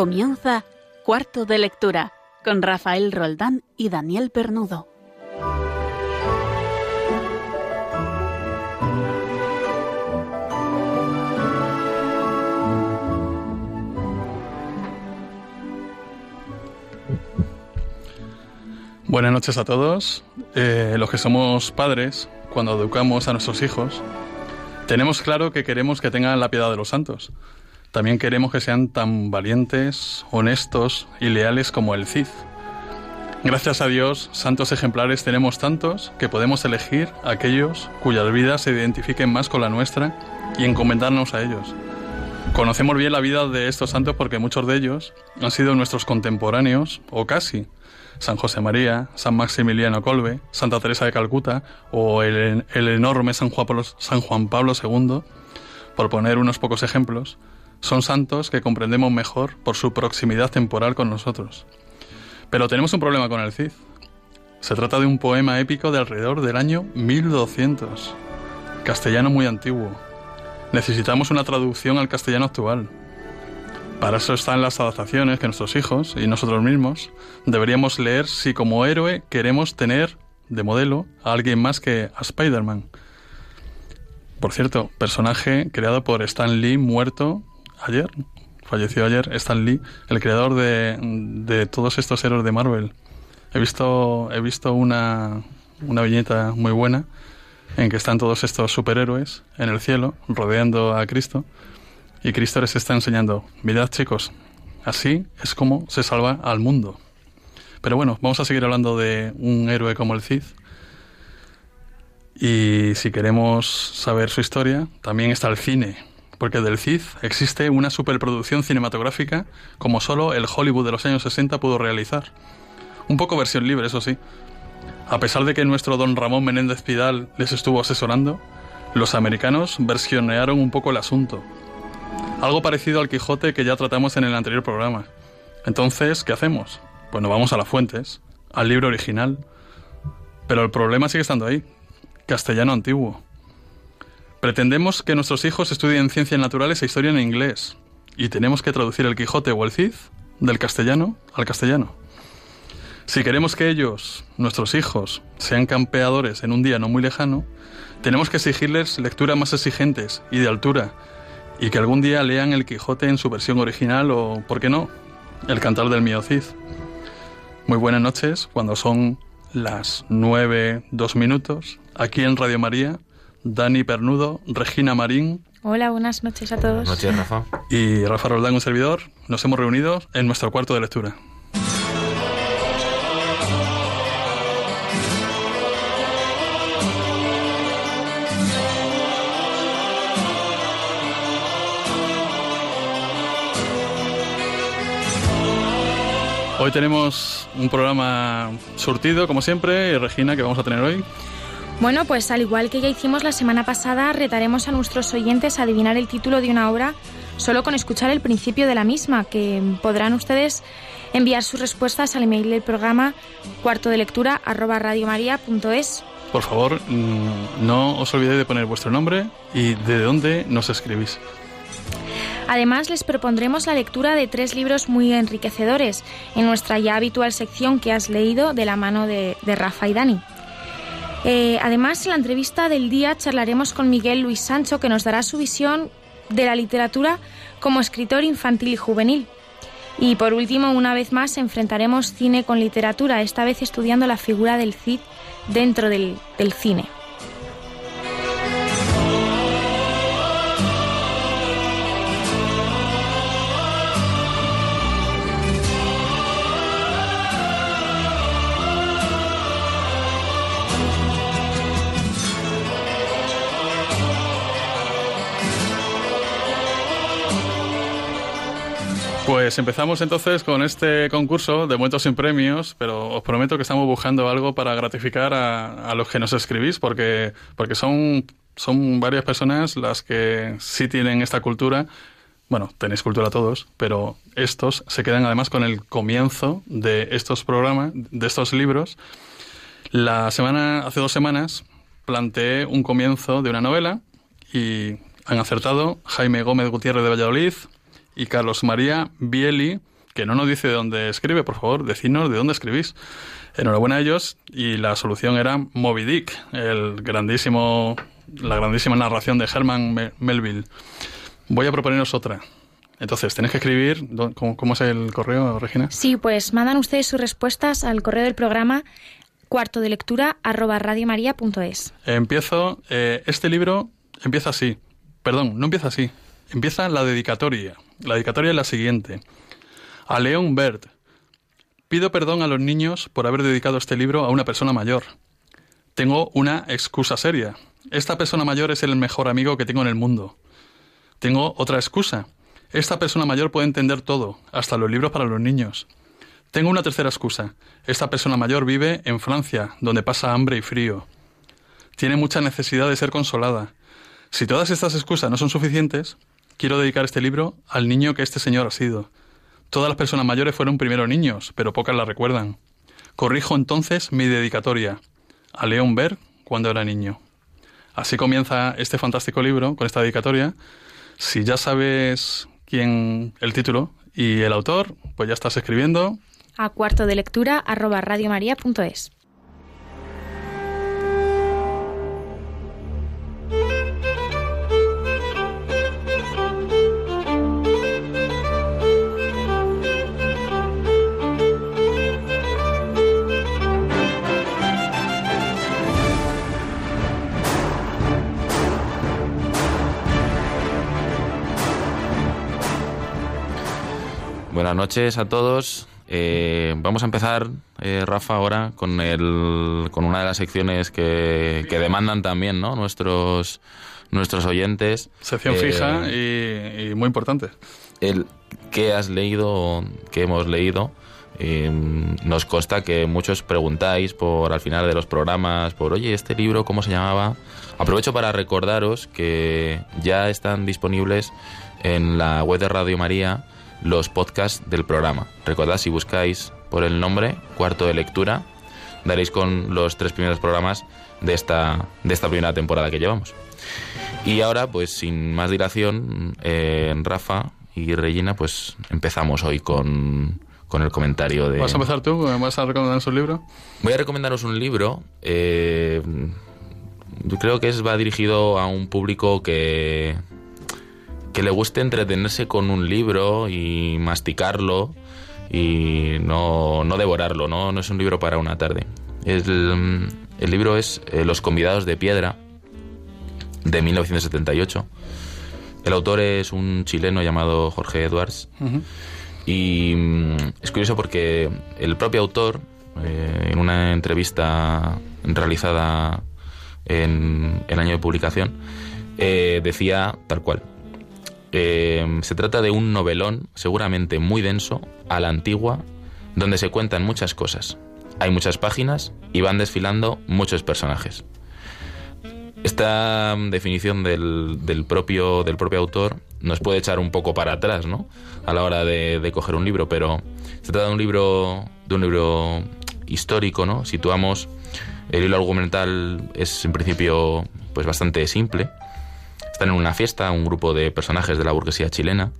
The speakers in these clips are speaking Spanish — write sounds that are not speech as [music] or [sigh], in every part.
Comienza Cuarto de Lectura con Rafael Roldán y Daniel Pernudo. Buenas noches a todos. Eh, los que somos padres, cuando educamos a nuestros hijos, tenemos claro que queremos que tengan la piedad de los santos. También queremos que sean tan valientes, honestos y leales como el Cid. Gracias a Dios, santos ejemplares tenemos tantos que podemos elegir aquellos cuyas vidas se identifiquen más con la nuestra y encomendarnos a ellos. Conocemos bien la vida de estos santos porque muchos de ellos han sido nuestros contemporáneos o casi. San José María, San Maximiliano Colbe, Santa Teresa de Calcuta o el, enorme San Juan, Pablo, San Juan Pablo II, por poner unos pocos ejemplos, son santos que comprendemos mejor por su proximidad temporal con nosotros. Pero tenemos un problema con el Cid. Se trata de un poema épico de alrededor del año 1200, castellano muy antiguo. Necesitamos una traducción al castellano actual. Para eso están las adaptaciones que nuestros hijos y nosotros mismos deberíamos leer si como héroe queremos tener de modelo a alguien más que a Spider-Man. Por cierto, personaje creado por Stan Lee, muerto ayer, falleció ayer, Stan Lee, el creador de, de todos estos héroes de Marvel. He visto, he visto una, una viñeta muy buena en que están todos estos superhéroes en el cielo rodeando a Cristo y Cristo les está enseñando, mirad chicos, así es como se salva al mundo. Pero bueno, vamos a seguir hablando de un héroe como el Cid. Y si queremos saber su historia, también está el cine, porque del Cid existe una superproducción cinematográfica como solo el Hollywood de los años 60 pudo realizar. Un poco versión libre, eso sí. A pesar de que nuestro don Ramón Menéndez Pidal les estuvo asesorando, los americanos versionearon un poco el asunto algo parecido al Quijote que ya tratamos en el anterior programa. Entonces, ¿qué hacemos? Pues nos vamos a las fuentes, al libro original. Pero el problema sigue estando ahí, castellano antiguo. Pretendemos que nuestros hijos estudien ciencias naturales e historia en inglés, y tenemos que traducir el Quijote o el Cid del castellano al castellano. Si queremos que ellos, nuestros hijos, sean campeadores en un día no muy lejano, tenemos que exigirles lecturas más exigentes y de altura, y que algún día lean el Quijote en su versión original o, ¿por qué no?, el Cantar del Mío Cid. Muy buenas noches, cuando son las nueve, dos minutos, aquí en Radio María, Dani Pernudo, Regina Marín. Hola, buenas noches a todos. Buenas noches, Rafa. Y Rafa Roldán, un servidor. Nos hemos reunido en nuestro cuarto de lectura. Hoy tenemos un programa surtido, como siempre. Y Regina, ¿qué vamos a tener hoy? Bueno, pues al igual que ya hicimos la semana pasada, retaremos a nuestros oyentes a adivinar el título de una obra solo con escuchar el principio de la misma, que podrán ustedes enviar sus respuestas al email del programa cuarto de lectura arroba radiomaria.es. Por favor, mm, no os olvidéis de poner vuestro nombre y de dónde nos escribís. Además, les propondremos la lectura de tres libros muy enriquecedores en nuestra ya habitual sección que has leído de la mano de, Rafa y Dani. Eh, además, en la entrevista del día charlaremos con Miguel Luis Sancho, que nos dará su visión de la literatura como escritor infantil y juvenil. Y por último, una vez más, enfrentaremos cine con literatura, esta vez estudiando la figura del Cid dentro del cine. Pues empezamos entonces con este concurso de momentos sin premios, pero os prometo que estamos buscando algo para gratificar a, los que nos escribís, porque, porque son, son varias personas las que sí tienen esta cultura. Bueno, tenéis cultura todos, pero estos se quedan además con el comienzo de estos programas, de estos libros. La semana, hace dos semanas, planteé un comienzo de una novela y han acertado Jaime Gómez Gutiérrez de Valladolid, y Carlos María Bieli, que no nos dice de dónde escribe, por favor, decidnos de dónde escribís. Enhorabuena a ellos y la solución era Moby Dick, el grandísimo, la grandísima narración de Herman Melville. Voy a proponeros otra. Entonces, tenéis que escribir, ¿cómo, es el correo, Regina? Sí, pues mandan ustedes sus respuestas al correo del programa cuarto de lectura arroba radiomaria.es. Empiezo, eh, este libro empieza así, perdón, no empieza así, empieza la dedicatoria. La dedicatoria es la siguiente. A León Bert, pido perdón a los niños por haber dedicado este libro a una persona mayor. Tengo una excusa seria. Esta persona mayor es el mejor amigo que tengo en el mundo. Tengo otra excusa. Esta persona mayor puede entender todo, hasta los libros para los niños. Tengo una tercera excusa. Esta persona mayor vive en Francia, donde pasa hambre y frío. Tiene mucha necesidad de ser consolada. Si todas estas excusas no son suficientes, quiero dedicar este libro al niño que este señor ha sido. Todas las personas mayores fueron primero niños, pero pocas la recuerdan. Corrijo entonces mi dedicatoria a León Berg cuando era niño. Así comienza este fantástico libro con esta dedicatoria. Si ya sabes quién el título y el autor, pues ya estás escribiendo. A cuarto de lectura arroba radiomaria.es. Buenas noches a todos. Eh, vamos a empezar, eh, Rafa, ahora con, el, con una de las secciones que, demandan también ¿no? nuestros, nuestros oyentes. Sección eh, fija y, muy importante. El qué has leído, qué hemos leído. nos consta que muchos preguntáis por al final de los programas, por oye, este libro, ¿cómo se llamaba? Aprovecho para recordaros que ya están disponibles en la web de Radio María los podcasts del programa. Recordad, si buscáis por el nombre, cuarto de lectura, daréis con los tres primeros programas de esta, de esta primera temporada que llevamos. Y ahora, pues sin más dilación, eh, Rafa y Regina, pues empezamos hoy con, con el comentario de... ¿Vas a empezar tú? ¿Vas a recomendarnos un libro? Voy a recomendaros un libro. Eh, yo creo que es, va dirigido a un público que, que le guste entretenerse con un libro y masticarlo y no, no devorarlo, ¿no? no es un libro para una tarde. El, el libro es eh, Los convidados de piedra, de 1978. El autor es un chileno llamado Jorge Edwards. Y mm, es curioso porque el propio autor, eh, en una entrevista realizada en el año de publicación, eh, decía tal cual, eh, se trata de un novelón, seguramente muy denso, a la antigua, donde se cuentan muchas cosas. Hay muchas páginas y van desfilando muchos personajes. Esta definición del, propio, del propio autor nos puede echar un poco para atrás, ¿no? A la hora de, coger un libro, pero se trata de un libro, de un libro histórico, ¿no? Situamos el hilo argumental es en principio pues bastante simple están en una fiesta un grupo de personajes de la burguesía chilena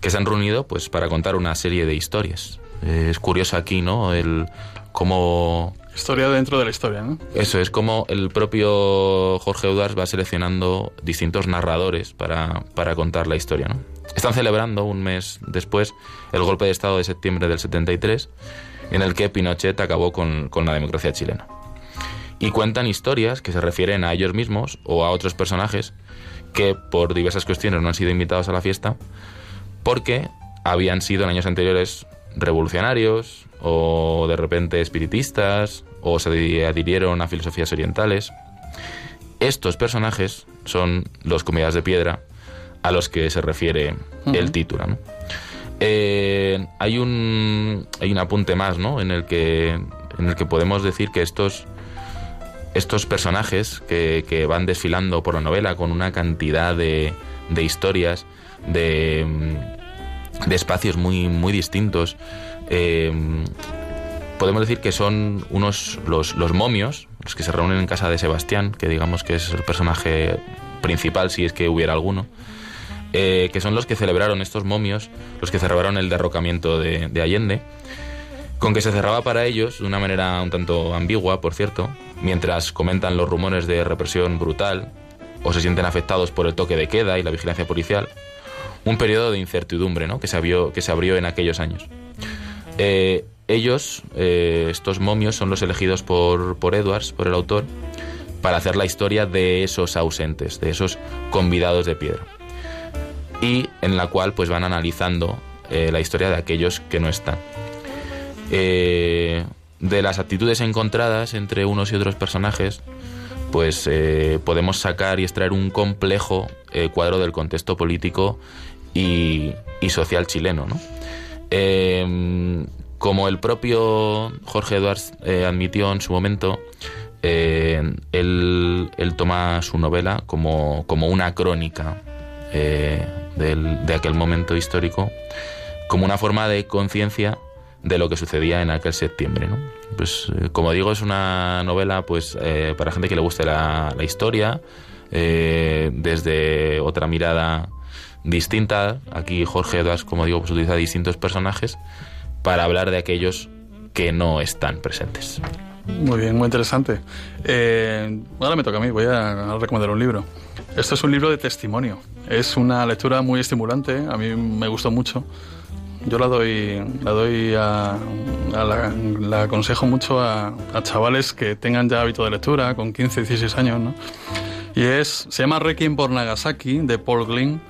que se han reunido pues para contar una serie de historias. es curioso aquí, ¿no? El cómo Historia dentro de la historia, ¿no? Eso es como el propio Jorge Eudars va seleccionando distintos narradores para, para, contar la historia, ¿no? Están celebrando un mes después el golpe de Estado de septiembre del 73, en el que Pinochet acabó con, con la democracia chilena. Y cuentan historias que se refieren a ellos mismos o a otros personajes que por diversas cuestiones no han sido invitados a la fiesta porque habían sido en años anteriores revolucionarios o de repente espiritistas o se adhirieron a filosofías orientales. Estos personajes son los comidas de piedra a los que se refiere el título. Eh, hay, un, hay un apunte más ¿no? en, el que, en el que podemos decir que estos estos personajes que, van desfilando por la novela con una cantidad de, historias, de, de, espacios muy, muy distintos. Eh, podemos decir que son unos los, los, momios, los que se reúnen en casa de Sebastián, que digamos que es el personaje principal si es que hubiera alguno. eh, que son los que celebraron estos momios, los que celebraron el derrocamiento de, de Allende, con que se cerraba para ellos, de una manera un tanto ambigua, por cierto, mientras comentan los rumores de represión brutal o se sienten afectados por el toque de queda y la vigilancia policial, un periodo de incertidumbre ¿no? que, se abrió, que se abrió en aquellos años. Eh, ellos, eh, estos momios, son los elegidos por, por Edwards, por el autor, para hacer la historia de esos ausentes, de esos convidados de piedra. Y en la cual pues van analizando eh, la historia de aquellos que no están. Eh, de las actitudes encontradas entre unos y otros personajes, pues eh, podemos sacar y extraer un complejo eh, cuadro del contexto político y, social chileno. ¿no? Eh, como el propio Jorge Edwards eh, admitió en su momento, él, él toma su novela como, como una crónica del- de aquel momento histórico, como una forma de conciencia de lo que sucedía en aquel septiembre. Pues, eh, como digo, es una novela pues, eh, para gente que le guste la, historia, eh, desde otra mirada distinta. Aquí Jorge Edwards, como digo, pues utiliza distintos personajes para hablar de aquellos que no están presentes. Muy bien, muy interesante. Ahora me toca a mí, voy a recomendar un libro. Esto es un libro de testimonio. Es una lectura muy estimulante, a mí me gustó mucho. Yo la doy, la doy a, la, aconsejo mucho a, a chavales que tengan ya hábito de lectura, con 15, 16 años, ¿no? Y es, se llama Requiem por Nagasaki, de Paul Glynn,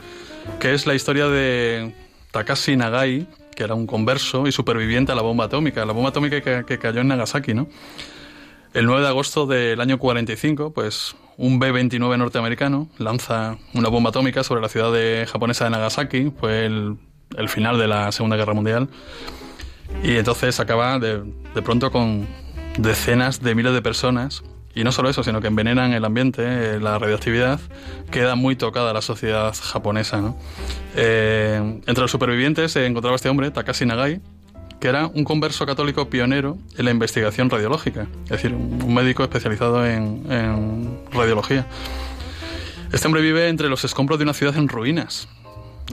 que es la historia de Takashi Nagai, que era un converso y superviviente a la bomba atómica, la bomba atómica que, cayó en Nagasaki, ¿no? El 9 de agosto del año 45, pues un B-29 norteamericano lanza una bomba atómica sobre la ciudad japonesa de Nagasaki, fue el, el final de la Segunda Guerra Mundial, y entonces acaba de, de pronto con decenas de miles de personas, y no solo eso, sino que envenenan el ambiente, eh, la radioactividad, queda muy tocada la sociedad japonesa. Eh, entre los supervivientes se encontraba este hombre, Takashi Nagai, que era un converso católico pionero en la investigación radiológica, es decir, un un médico especializado en, en radiología. Este hombre vive entre los escombros de una ciudad en ruinas.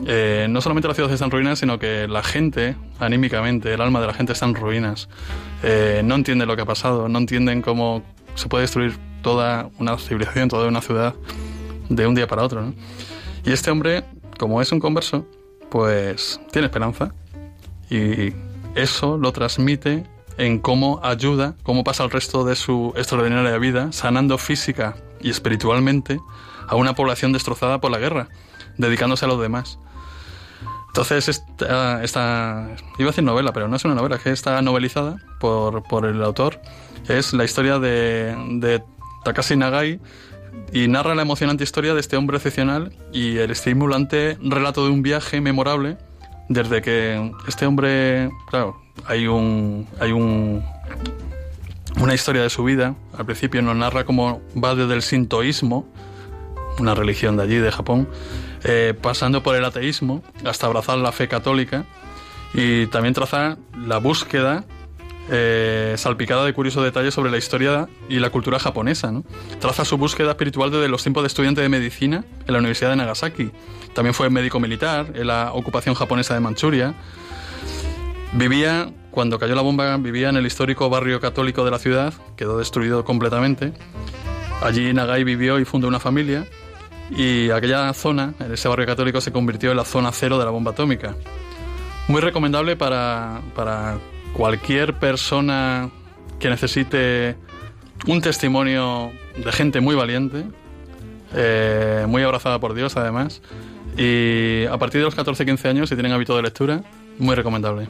Eh, no solamente la ciudad está en ruinas, sino que la gente, anímicamente, el alma de la gente está en ruinas. Eh, no entiende lo que ha pasado, no entienden cómo se puede destruir toda una civilización, toda una ciudad de un día para otro. Y este hombre, como es un converso, pues tiene esperanza y eso lo transmite en cómo ayuda, cómo pasa el resto de su extraordinaria vida, sanando física y espiritualmente a una población destrozada por la guerra, dedicándose a los demás. Entonces, esta, iba a decir novela, pero no es una novela, que está novelizada por, por el autor. Es la historia de, de Takashi Nagai y narra la emocionante historia de este hombre excepcional y el estimulante relato de un viaje memorable desde que este hombre, claro, hay un, hay un, una historia de su vida. Al principio nos narra cómo va desde el sintoísmo, una religión de allí, de Japón, eh, pasando por el ateísmo hasta abrazar la fe católica y también traza la búsqueda eh, salpicada de curiosos detalles sobre la historia y la cultura japonesa. Traza su búsqueda espiritual desde los tiempos de estudiante de medicina en la Universidad de Nagasaki. También fue médico militar en la ocupación japonesa de Manchuria. Vivía, cuando cayó la bomba, vivía en el histórico barrio católico de la ciudad, quedó destruido completamente. Allí Nagai vivió y fundó una familia y aquella zona, ese barrio católico, se convirtió en la zona cero de la bomba atómica. Muy recomendable para, para cualquier persona que necesite un testimonio de gente muy valiente, eh, muy abrazada por Dios además, y a partir de los 14-15 años, si tienen hábito de lectura, muy recomendable.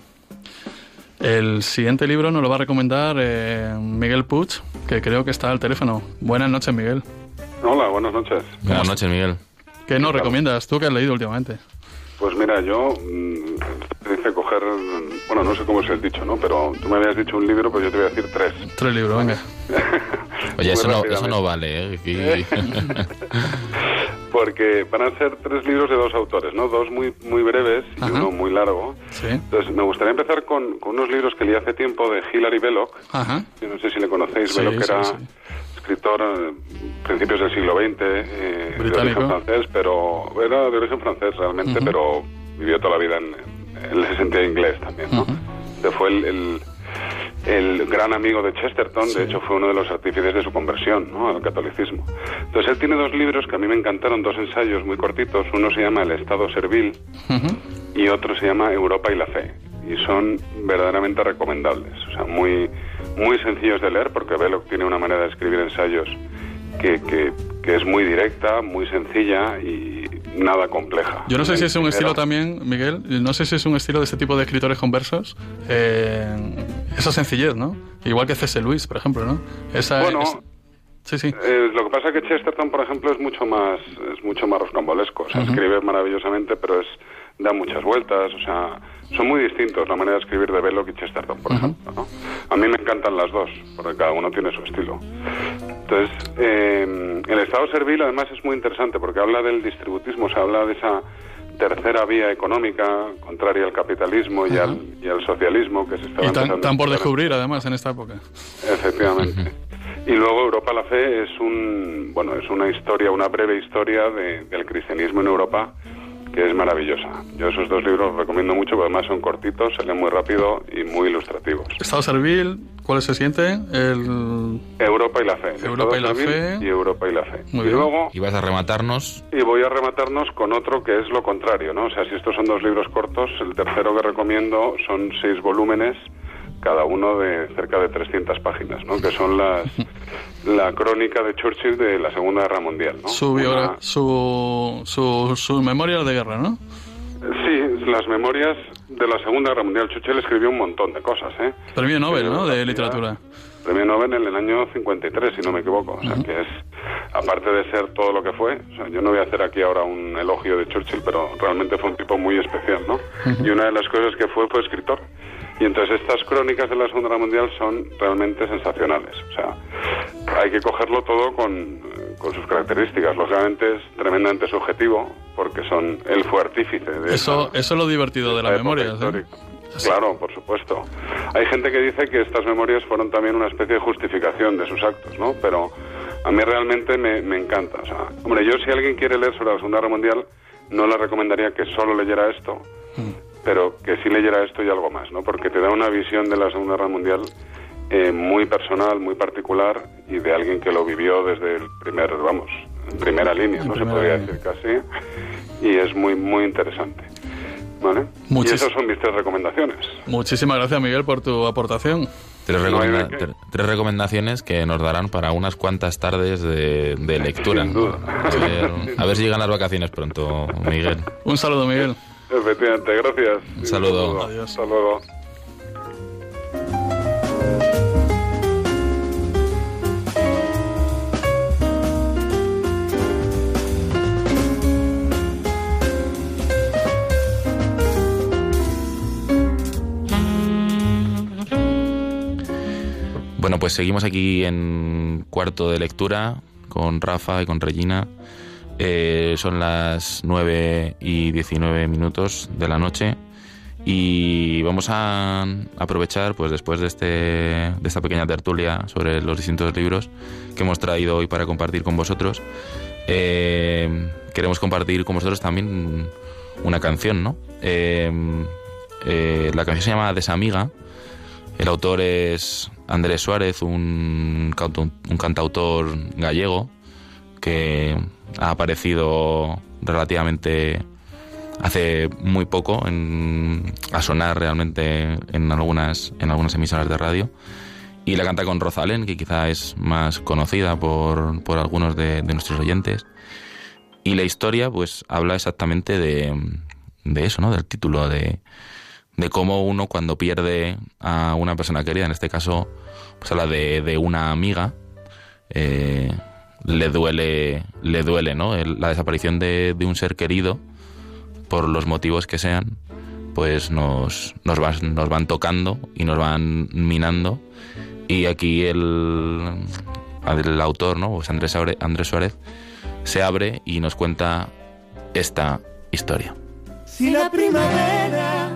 El siguiente libro nos lo va a recomendar eh, Miguel Puig, que creo que está al teléfono. Buenas noches, Miguel. Hola, buenas noches. Buenas noches, Miguel. ¿Qué nos recomiendas tú que has leído últimamente? Pues mira, yo mm, dice coger, bueno, no sé cómo es el dicho, ¿no? Pero tú me habías dicho un libro, pues yo te voy a decir tres. Tres libros, venga. [laughs] Oye, eso no, eso no vale, ¿eh? [laughs] Porque van a ser tres libros de dos autores, ¿no? Dos muy muy breves y Ajá. uno muy largo. Sí. Entonces, me gustaría empezar con, con unos libros que leí hace tiempo de Hilary Belloc. Ajá. Yo no sé si le conocéis. Sí, Belloc sí, era sí. Escritor eh, principios del siglo XX, eh, de origen francés, pero era de origen francés realmente, pero vivió toda la vida en, él se sentía inglés también, ¿no? Fue el, el, el gran amigo de Chesterton, Sí. de hecho fue uno de los artífices de su conversión ¿no? al catolicismo. Entonces él tiene dos libros que a mí me encantaron, dos ensayos muy cortitos. Uno se llama El Estado Servil y otro se llama Europa y la Fe. Y son verdaderamente recomendables, o sea, muy, muy sencillos de leer, porque Belloc tiene una manera de escribir ensayos que, que, que es muy directa, muy sencilla y nada compleja. Yo no sé si es un estilo también, Miguel, no sé si es un estilo de este tipo de escritores conversos, eh, esa sencillez, ¿no? Igual que C.S. Luis, por ejemplo, ¿no? Esa, Bueno, es- sí, sí. Eh, lo que pasa es que Chesterton, por ejemplo, es mucho más es mucho más roscambolesco. O sea, escribe maravillosamente, pero es da muchas vueltas. O sea, son muy distintos la manera de escribir de Belloc y Chesterton, por ejemplo. ¿no? A mí me encantan las dos, porque cada uno tiene su estilo. Entonces, eh, el Estado servil, además, es muy interesante porque habla del distributismo, o sea, habla de esa tercera vía económica contraria al capitalismo y, al, y al socialismo que se estaba Y tan, por descubrir, además, en esta época. Efectivamente. Y luego Europa la Fe es un bueno es una historia, una breve historia de- del cristianismo en Europa que es maravillosa. Yo esos dos libros los recomiendo mucho, porque además son cortitos, se leen muy rápido y muy ilustrativos. Estado servil, ¿cuál es el siguiente? El... Europa y la Fe. Europa y la Fe. Y Europa y la Fe. Muy y bien. luego Y vas a rematarnos y voy a rematarnos con otro que es lo contrario, ¿no? O sea, si estos son dos libros cortos, el tercero que recomiendo son seis volúmenes, cada uno de cerca de 300 páginas, ¿no? Que son las la crónica de Churchill de la Segunda Guerra Mundial, ¿no? Su, Una- su, su, sus memorias de guerra, ¿no? Sí, las memorias de la Segunda Guerra Mundial. Churchill escribió un montón de cosas, ¿eh? Premio Nobel, ¿no? De literatura. Premio Nobel en el año 53, si no me equivoco. O sea, que es, aparte de ser todo lo que fue, o sea, yo no voy a hacer aquí ahora un elogio de Churchill, pero realmente fue un tipo muy especial, ¿no? Y una de las cosas que fue fue escritor. Y entonces estas crónicas de la Segunda Guerra Mundial son realmente sensacionales. O sea, hay que cogerlo todo con, con sus características. Lógicamente es tremendamente subjetivo, porque son él fue artífice de Eso, esa- eso es lo divertido de época memorias. ¿eh? Claro, por supuesto. Hay gente que dice que estas memorias fueron también una especie de justificación de sus actos, ¿no? Pero a mí realmente me, me encanta. O sea, hombre, yo si alguien quiere leer sobre la Segunda Guerra Mundial, no le recomendaría que solo leyera esto, pero que sí leyera esto y algo más, ¿no? Porque te da una visión de la Segunda Guerra Mundial eh, muy personal, muy particular y de alguien que lo vivió desde el primer, vamos, en primera línea, En no se primera podría línea. decir casi, y es muy, muy interesante. ¿Vale? Muchis- Y esas son mis tres recomendaciones. Muchísimas gracias, Miguel, por tu aportación. tres, recomenda- de qué. tre- tres recomendaciones que nos darán para unas cuantas tardes de, de lectura. Sin duda. A ver, a ver si llegan las vacaciones pronto, Miguel. Un saludo, Miguel. Efectivamente, gracias. Un saludo. Adiós. Hasta luego. Bueno, pues seguimos aquí en cuarto de lectura con Rafa y con Regina. Eh, son las 9 y 19 minutos de la noche y vamos a aprovechar, pues después de, este, de esta pequeña tertulia sobre los distintos libros que hemos traído hoy para compartir con vosotros, eh, queremos compartir con vosotros también una canción, ¿no? Eh, la canción se llama Desamiga. El autor es Andrés Suárez, un cantautor gallego que ha aparecido relativamente hace muy poco en- a sonar realmente en algunas, en algunas emisoras de radio. Y la canta con Rosalén, que quizá es más conocida por, por algunos de, nuestros oyentes. Y la historia, pues, habla exactamente de, de eso, ¿no? Del título, de, de cómo uno cuando pierde a una persona querida, en este caso, pues habla de, de una amiga, eh, le duele, le duele, ¿no? La desaparición de, de un ser querido, por los motivos que sean, pues nos, nos, van, tocando y nos van minando. Y aquí el, el autor, ¿no? Pues Andrés, Aure- Andrés Suárez se abre y nos cuenta esta historia. Si la primavera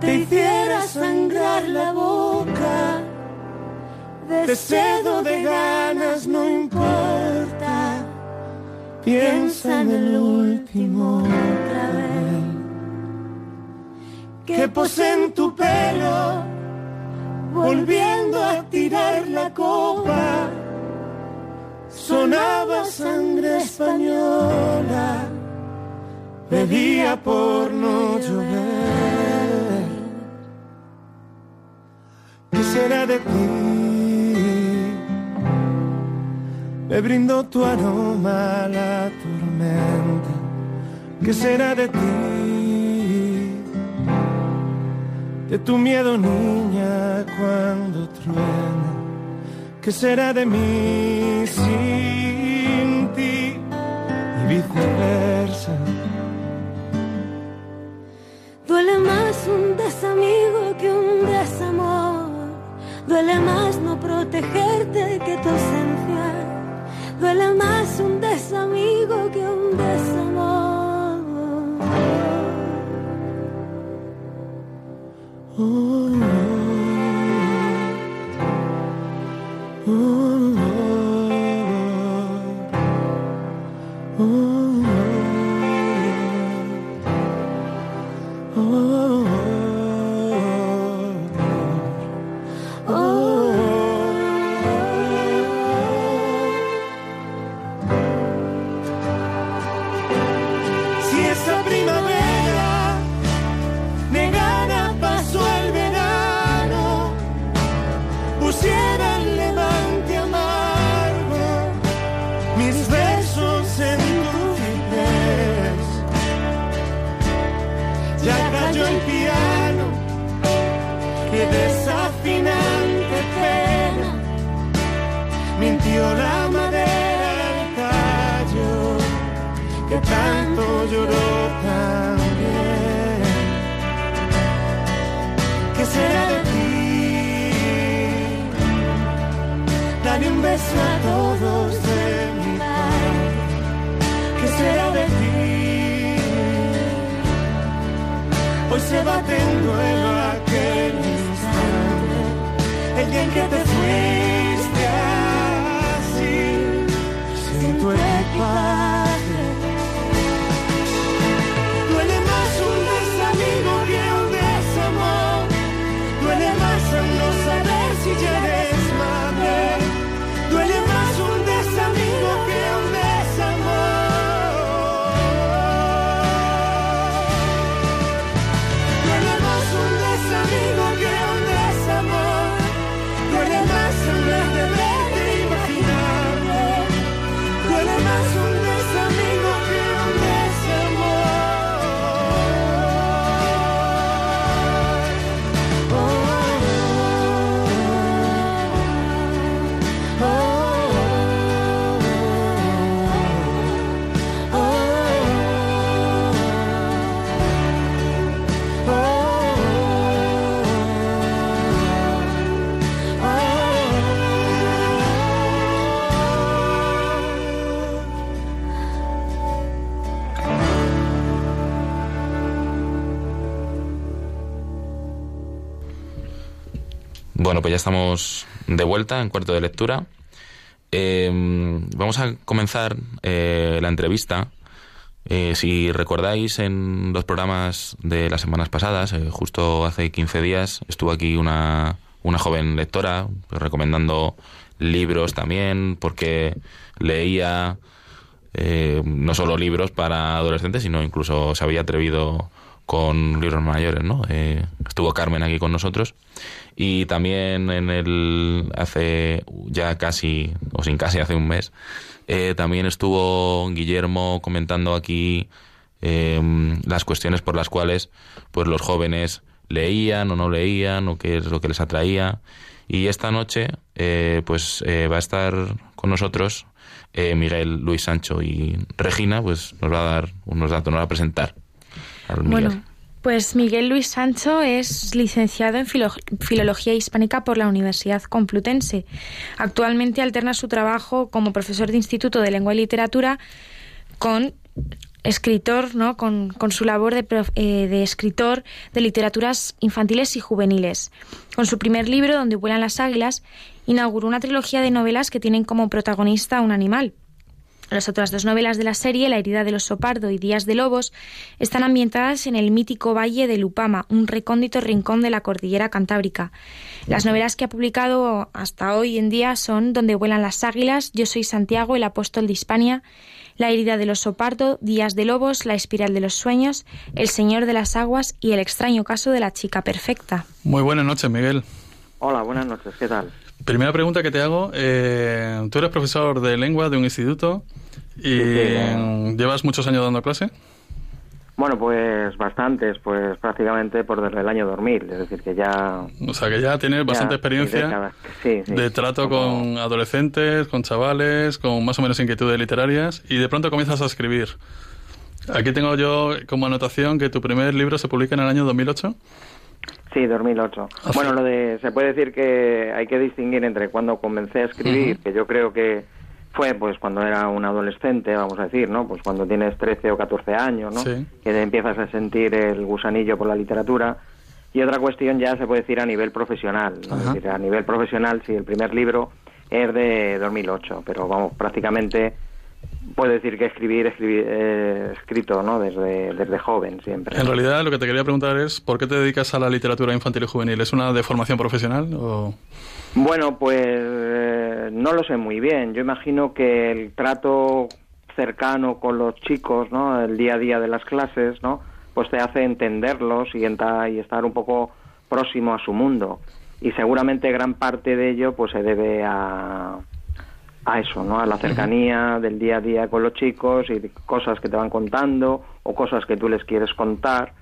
te hiciera sangrar la boca, de sed o de ganas no importa, piensa en el último clavel que posee en tu pelo, volviendo a tirar la copa, sonaba sangre española, bebía por no llover. ¿Qué será de ti? Me brindó tu aroma a la tormenta. ¿Qué será de ti? De tu miedo, niña, cuando truena. ¿Qué será de mí sin ti? Y viceversa. Duele más un desamigo que un desamor. Duele más no protegerte que tu ausencia. Duele más un desamigo que un desamor. Oh, beso a todos de mi parte. ¿Qué será de ti? Hoy se bate en duelo aquel instante, el día en que te fuiste Pues ya estamos de vuelta en cuarto de lectura. Eh, vamos a comenzar eh, la entrevista. Eh, si recordáis en los programas de las semanas pasadas, eh, justo hace 15 días, estuvo aquí una, una joven lectora pues, recomendando libros también, porque leía eh, no solo libros para adolescentes, sino incluso se había atrevido con libros mayores, ¿no? Eh, estuvo Carmen aquí con nosotros y también en el hace ya casi o sin casi hace un mes eh, también estuvo Guillermo comentando aquí eh, las cuestiones por las cuales pues los jóvenes leían o no leían o qué es lo que les atraía y esta noche eh, pues eh, va a estar con nosotros eh, Miguel Luis Sancho y Regina pues nos va a dar unos datos, nos va a presentar al Miguel. Bueno, Pues Miguel Luis Sancho es licenciado en filo- Filología Hispánica por la Universidad Complutense. Actualmente alterna su trabajo como profesor de Instituto de Lengua y Literatura con escritor, ¿no? con, su labor de, eh, de escritor de literaturas infantiles y juveniles. Con su primer libro, Donde vuelan las águilas, inauguró una trilogía de novelas que tienen como protagonista un animal. Las otras dos novelas de la serie, La herida del oso pardo y Días de lobos, están ambientadas en el mítico valle de Lupama, un recóndito rincón de la cordillera cantábrica. Las novelas que ha publicado hasta hoy en día son Donde vuelan las águilas, Yo soy Santiago, el apóstol de Hispania, La herida del oso pardo, Días de lobos, La espiral de los sueños, El señor de las aguas y El extraño caso de la chica perfecta. Muy buenas noches, Miguel. Hola, buenas noches, ¿qué tal? Primera pregunta que te hago. eh, tú eres profesor de lengua de un instituto y Sí, eh, llevas muchos años dando clase. Bueno, pues bastantes, pues prácticamente por desde el año 2000, es decir, que ya... O sea que ya tienes bastante experiencia décadas. Sí, sí, de trato con adolescentes, con chavales, con más o menos inquietudes literarias y de pronto comienzas a escribir. Aquí tengo yo como anotación que tu primer libro se publica en el año 2008. Sí, 2008. Hace- Bueno, lo de... Se puede decir que hay que distinguir entre cuando comencé a escribir, que yo creo que fue pues cuando era un adolescente, vamos a decir, ¿no? Pues cuando tienes 13 o 14 años, ¿no? Sí. Que te empiezas a sentir el gusanillo por la literatura. Y otra cuestión ya se puede decir a nivel profesional, ¿no? Es Ajá. decir, a nivel profesional, sí, el primer libro es de 2008, pero vamos, prácticamente puedo decir que escribir, escribir eh, escrito, ¿no? Desde, desde joven siempre. En realidad lo que te quería preguntar es ¿por qué te dedicas a la literatura infantil y juvenil? ¿Es una deformación profesional o...? Bueno, pues eh, no lo sé muy bien. Yo imagino que el trato cercano con los chicos, ¿no? El día a día de las clases, ¿no? Pues te hace entenderlos y, enta- y estar un poco próximo a su mundo. Y seguramente gran parte de ello, pues se debe a, a eso, ¿no? A la cercanía del día a día con los chicos y cosas que te van contando o cosas que tú les quieres contar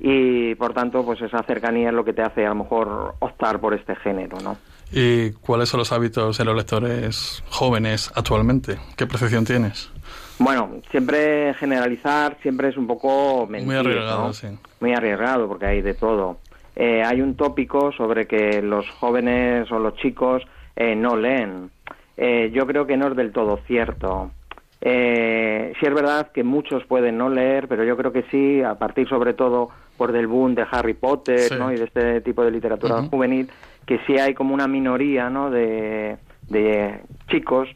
y por tanto pues esa cercanía es lo que te hace a lo mejor optar por este género, ¿no? ¿Y cuáles son los hábitos de los lectores jóvenes actualmente? ¿Qué percepción tienes? Bueno, siempre generalizar siempre es un poco mentir, Muy arriesgado, ¿no? sí. Muy arriesgado porque hay de todo. Eh, hay un tópico sobre que los jóvenes o los chicos eh, no leen. Eh, yo creo que no es del todo cierto. Eh, sí es verdad que muchos pueden no leer, pero yo creo que sí, a partir sobre todo por del boom de Harry Potter Sí. ¿no? y de este tipo de literatura juvenil, que sí hay como una minoría ¿no? de, de chicos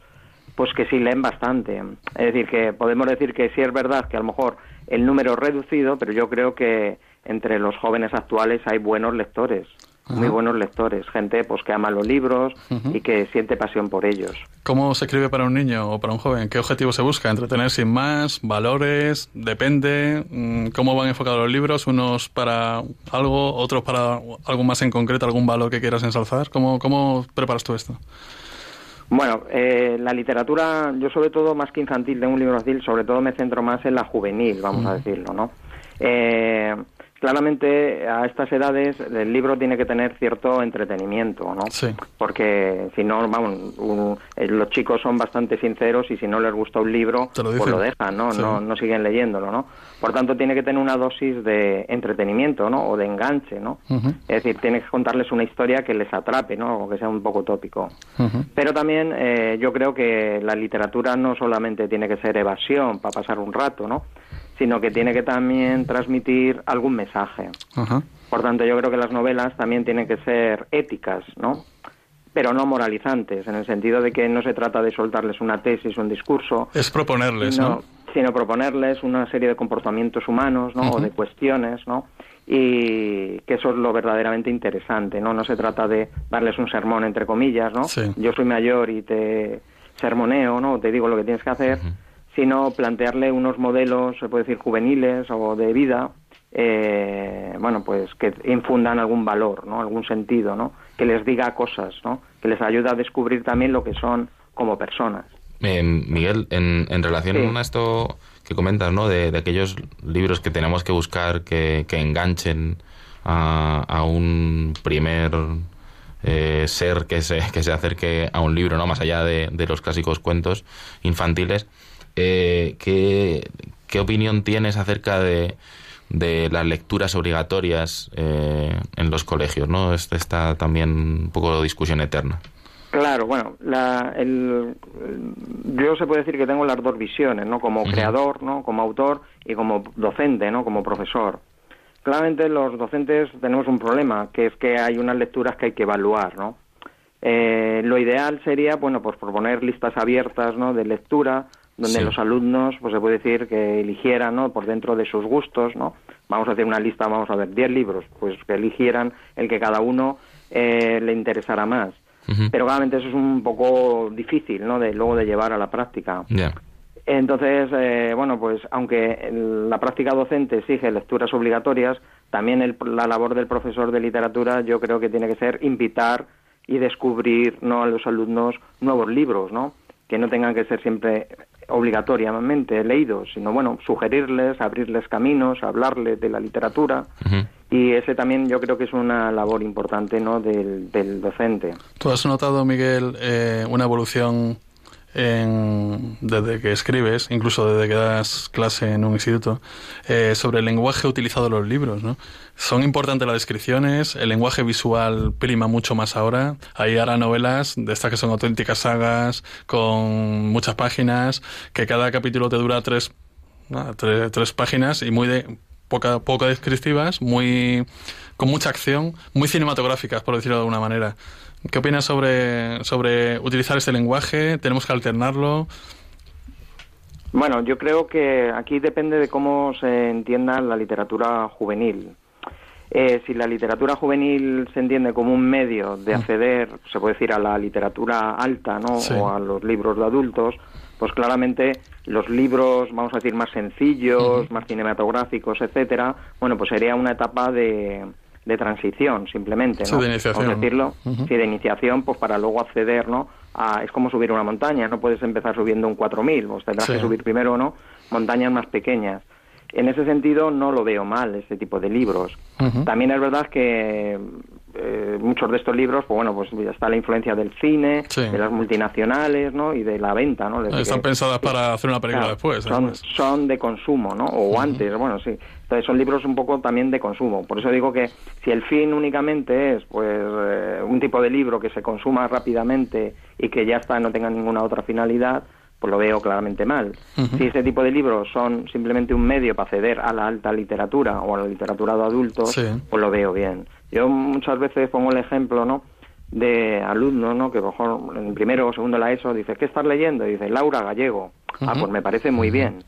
pues que sí leen bastante. Es decir, que podemos decir que sí es verdad que a lo mejor el número es reducido, pero yo creo que entre los jóvenes actuales hay buenos lectores, muy buenos lectores, gente pues que ama los libros y que siente pasión por ellos. ¿Cómo se escribe para un niño o para un joven? ¿Qué objetivo se busca? ¿Entretener sin más? ¿Valores? ¿Depende? Mm, ¿Cómo van enfocados los libros? ¿Unos para algo, otros para algo más en concreto, algún valor que quieras ensalzar? ¿Cómo, cómo preparas tú esto? Bueno, eh, la literatura, yo sobre todo más que infantil, de un libro infantil, sobre todo me centro más en la juvenil, vamos a decirlo, ¿no? Eh, claramente a estas edades el libro tiene que tener cierto entretenimiento, ¿no? Sí. Porque si no, vamos, un- eh, los chicos son bastante sinceros y si no les gusta un libro, lo pues lo dejan, ¿no? Sí. No, no siguen leyéndolo, ¿no? Por tanto, tiene que tener una dosis de entretenimiento, ¿no? O de enganche, ¿no? Es decir, tiene que contarles una historia que les atrape, ¿no? O que sea un poco tópico. Pero también eh, yo creo que la literatura no solamente tiene que ser evasión para pasar un rato, ¿no? Sino que tiene que también transmitir algún mensaje. Ajá. Por tanto, yo creo que las novelas también tienen que ser éticas, ¿no? Pero no moralizantes, en el sentido de que no se trata de soltarles una tesis, un discurso, Es proponerles, sino, ¿no? sino proponerles una serie de comportamientos humanos, ¿no? O de cuestiones, ¿no? Y que eso es lo verdaderamente interesante, ¿no? No se trata de darles un sermón, entre comillas, ¿no? Sí. Yo soy mayor y te sermoneo, ¿no? Te digo lo que tienes que hacer, sino plantearle unos modelos, se puede decir, juveniles o de vida, eh, bueno, pues que infundan algún valor, ¿no? Algún sentido, ¿no? Que les diga cosas, ¿no? Que les ayude a descubrir también lo que son como personas. Eh, Miguel, en, en relación Sí. a esto que comentas, ¿no? De, de aquellos libros que tenemos que buscar que, que enganchen a, a un primer eh, ser que se, que se acerque a un libro, ¿no? Más allá de, de los clásicos cuentos infantiles. Eh, ¿qué, qué opinión tienes acerca de de las lecturas obligatorias eh, en los colegios, ¿no? Esta está también un poco discusión eterna. Claro, bueno, la, el, yo se puede decir que tengo las dos visiones, ¿no? Como creador, ¿no? Como autor y como docente, ¿no? Como profesor. Claramente los docentes tenemos un problema, que es que hay unas lecturas que hay que evaluar, ¿no? Eh, lo ideal sería, bueno, pues proponer listas abiertas, ¿no? De lectura, donde Sí. los alumnos, pues se puede decir que eligieran, ¿no? Por dentro de sus gustos, ¿no? Vamos a hacer una lista, vamos a ver, 10 libros, pues que eligieran el que cada uno eh, le interesara más. Pero claramente eso es un poco difícil, ¿no? De luego de llevar a la práctica. Entonces, eh, bueno, pues aunque la práctica docente exige lecturas obligatorias, también el- la labor del profesor de literatura yo creo que tiene que ser invitar y descubrir ¿no? a los alumnos nuevos libros, ¿no? Que no tengan que ser siempre obligatoriamente leídos, sino, bueno, sugerirles, abrirles caminos, hablarles de la literatura. Y ese también yo creo que es una labor importante, ¿no? Del, del docente. ¿Tú has notado, Miguel, eh, una evolución en- desde que escribes, incluso desde que das clase en un instituto, eh, sobre el lenguaje utilizado en los libros? ¿no? Son importantes las descripciones, el lenguaje visual prima mucho más ahora. Hay ahora novelas de estas que son auténticas sagas, con muchas páginas, que cada capítulo te dura tres, nada, tres, tres páginas y muy de poca, poco descriptivas, muy con mucha acción, muy cinematográficas, por decirlo de alguna manera. ¿Qué opinas sobre, sobre utilizar este lenguaje? ¿Tenemos que alternarlo? Bueno, yo creo que aquí depende de cómo se entienda la literatura juvenil. Eh, si la literatura juvenil se entiende como un medio de acceder, se puede decir, a la literatura alta, ¿no? Sí. O a los libros de adultos, pues claramente los libros, vamos a decir, más sencillos, más cinematográficos, etcétera, bueno, pues sería una etapa de, de transición, simplemente, Sí, ¿no? de iniciación. Vamos a decirlo, Ujú. sí, de iniciación, pues para luego acceder, ¿no? A, es como subir una montaña, no puedes empezar subiendo un 4000, pues tendrás Sí. que subir primero, ¿no? Montañas más pequeñas. En ese sentido no lo veo mal, ese tipo de libros. También es verdad que eh, muchos de estos libros, pues bueno, pues está la influencia del cine, Sí. de las multinacionales, ¿no? Y de la venta, ¿no? Desde Están que- pensadas para hacer una película Claro, después. Son, son de consumo, ¿no? O antes, bueno, sí. Entonces son libros un poco también de consumo. Por eso digo que si el fin únicamente es, pues, eh, un tipo de libro que se consuma rápidamente y que ya está, no tenga ninguna otra finalidad, pues lo veo claramente mal. Si ese tipo de libros son simplemente un medio para acceder a la alta literatura o a la literatura de adultos, Sí. pues lo veo bien. Yo muchas veces pongo el ejemplo, ¿no? de alumnos, ¿no? Que mejor en primero o segundo la ESO dice, ¿qué estás leyendo? Y dice, Laura Gallego. Ah, pues me parece muy bien.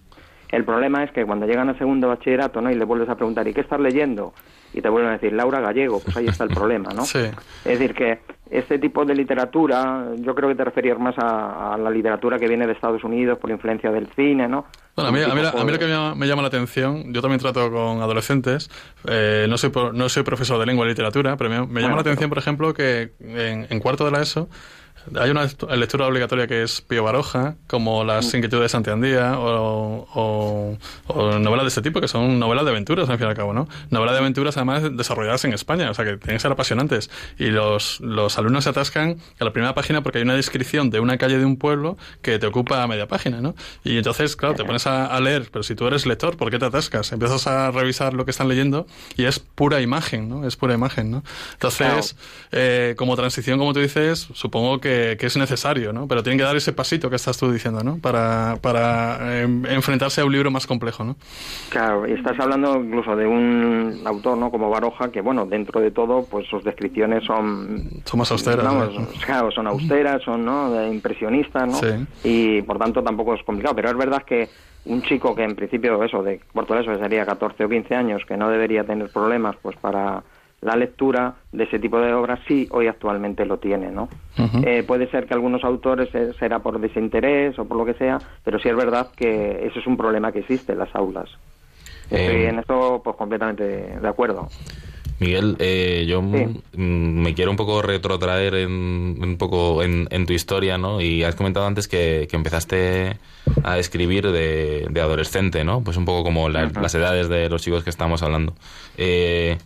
El problema es que cuando llegan a segundo bachillerato, ¿no? Y le vuelves a preguntar, ¿y qué estás leyendo? Y te vuelven a decir, Laura Gallego, pues ahí está el problema, ¿no? [laughs] Sí. Es decir, que este tipo de literatura, yo creo que te referías más a, a la literatura que viene de Estados Unidos por influencia del cine, ¿no? Bueno, a mí, a mí- a mí lo que me llama, me llama la atención, yo también trato con adolescentes, eh, no, soy, no soy profesor de lengua y literatura, pero me, me llama Bueno, la atención, pero- por ejemplo, que en, en cuarto de la ESO hay una lectura obligatoria que es Pío Baroja, como Las Mm. inquietudes de Santiandía, o, o, o novelas de este tipo, que son novelas de aventuras, al fin y al cabo, ¿no? Novelas de aventuras, además, desarrolladas en España, o sea, que tienen que ser apasionantes. Y los, los alumnos se atascan a la primera página porque hay una descripción de una calle de un pueblo que te ocupa media página, ¿no? Y entonces, claro, te pones a, a leer, pero si tú eres lector, ¿por qué te atascas? Empiezas a revisar lo que están leyendo y es pura imagen, ¿no? Es pura imagen, ¿no? Entonces, eh, como transición, como tú dices, supongo que, que es necesario, ¿no? Pero tienen que dar ese pasito que estás tú diciendo, ¿no? Para, para eh, enfrentarse a un libro más complejo, ¿no? Claro, y estás hablando incluso de un autor, ¿no? Como Baroja, que bueno, dentro de todo, pues sus descripciones son... Son más austeras. claro, son austeras, son, ¿no? Impresionistas, ¿no? Sí. Y por tanto tampoco es complicado, pero es verdad que un chico que en principio, eso, de cuarto de eso, que sería 14 o 15 años, que no debería tener problemas, pues para la lectura de ese tipo de obras sí hoy actualmente lo tiene, ¿no? Eh, puede ser que algunos autores eh, será por desinterés o por lo que sea, pero sí es verdad que eso es un problema que existe en las aulas. Estoy Eh, en esto pues completamente de, acuerdo. Miguel, eh, yo Sí. mm, me quiero un poco retrotraer en, un poco en, en tu historia, ¿no? Y has comentado antes que, que empezaste a escribir de, de adolescente, ¿no? Pues un poco como la- las edades de los chicos que estamos hablando. Eh,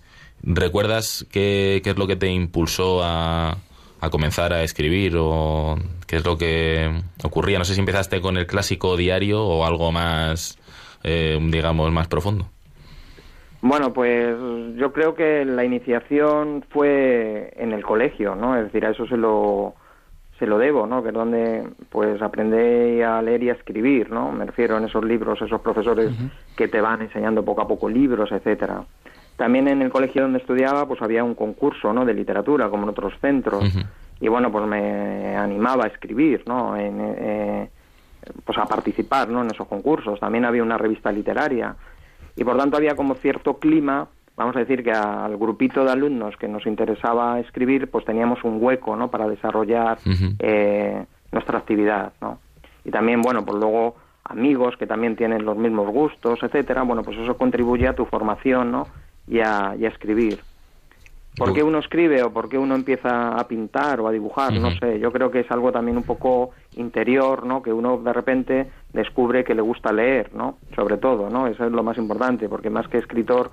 ¿Recuerdas qué, qué es lo que te impulsó a, a comenzar a escribir o qué es lo que ocurría? No sé si empezaste con el clásico diario o algo más, eh, digamos, más profundo. Bueno, pues yo creo que la iniciación fue en el colegio, ¿no? Es decir, a eso se lo se lo debo, ¿no? Que es donde pues aprendí a leer y a escribir, ¿no? Me refiero en esos libros, esos profesores que te van enseñando poco a poco libros, etcétera. También en el colegio donde estudiaba, pues había un concurso, ¿no? De literatura, como en otros centros. Y bueno, pues me animaba a escribir, ¿no? En, eh, pues a participar, ¿no? En esos concursos. También había una revista literaria. Y por tanto había como cierto clima vamos a decir que al grupito de alumnos que nos interesaba escribir, pues teníamos un hueco, ¿no? Para desarrollar eh, nuestra actividad, ¿no? Y también, bueno, pues luego amigos que también tienen los mismos gustos, etcétera, bueno, pues eso contribuye a tu formación, ¿no? Y a, y a escribir. ¿Por qué uno escribe o por qué uno empieza a pintar o a dibujar? No sé, yo creo que es algo también un poco interior, ¿no? Que uno de repente descubre que le gusta leer, ¿no? Sobre todo, ¿no? Eso es lo más importante, porque más que escritor,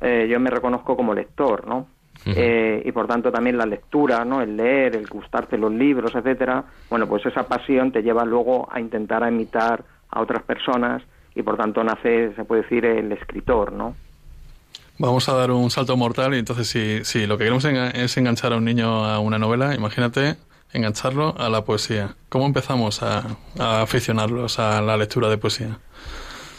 eh, yo me reconozco como lector, ¿no? Eh, y por tanto también la lectura, ¿no? El leer, el gustarte los libros, etcétera. Bueno, pues esa pasión te lleva luego a intentar imitar a otras personas y por tanto nace, se puede decir, el escritor, ¿no? Vamos a dar un salto mortal y entonces si, si lo que queremos es enganchar a un niño a una novela, imagínate engancharlo a la poesía. ¿Cómo empezamos a, a aficionarlos a la lectura de poesía?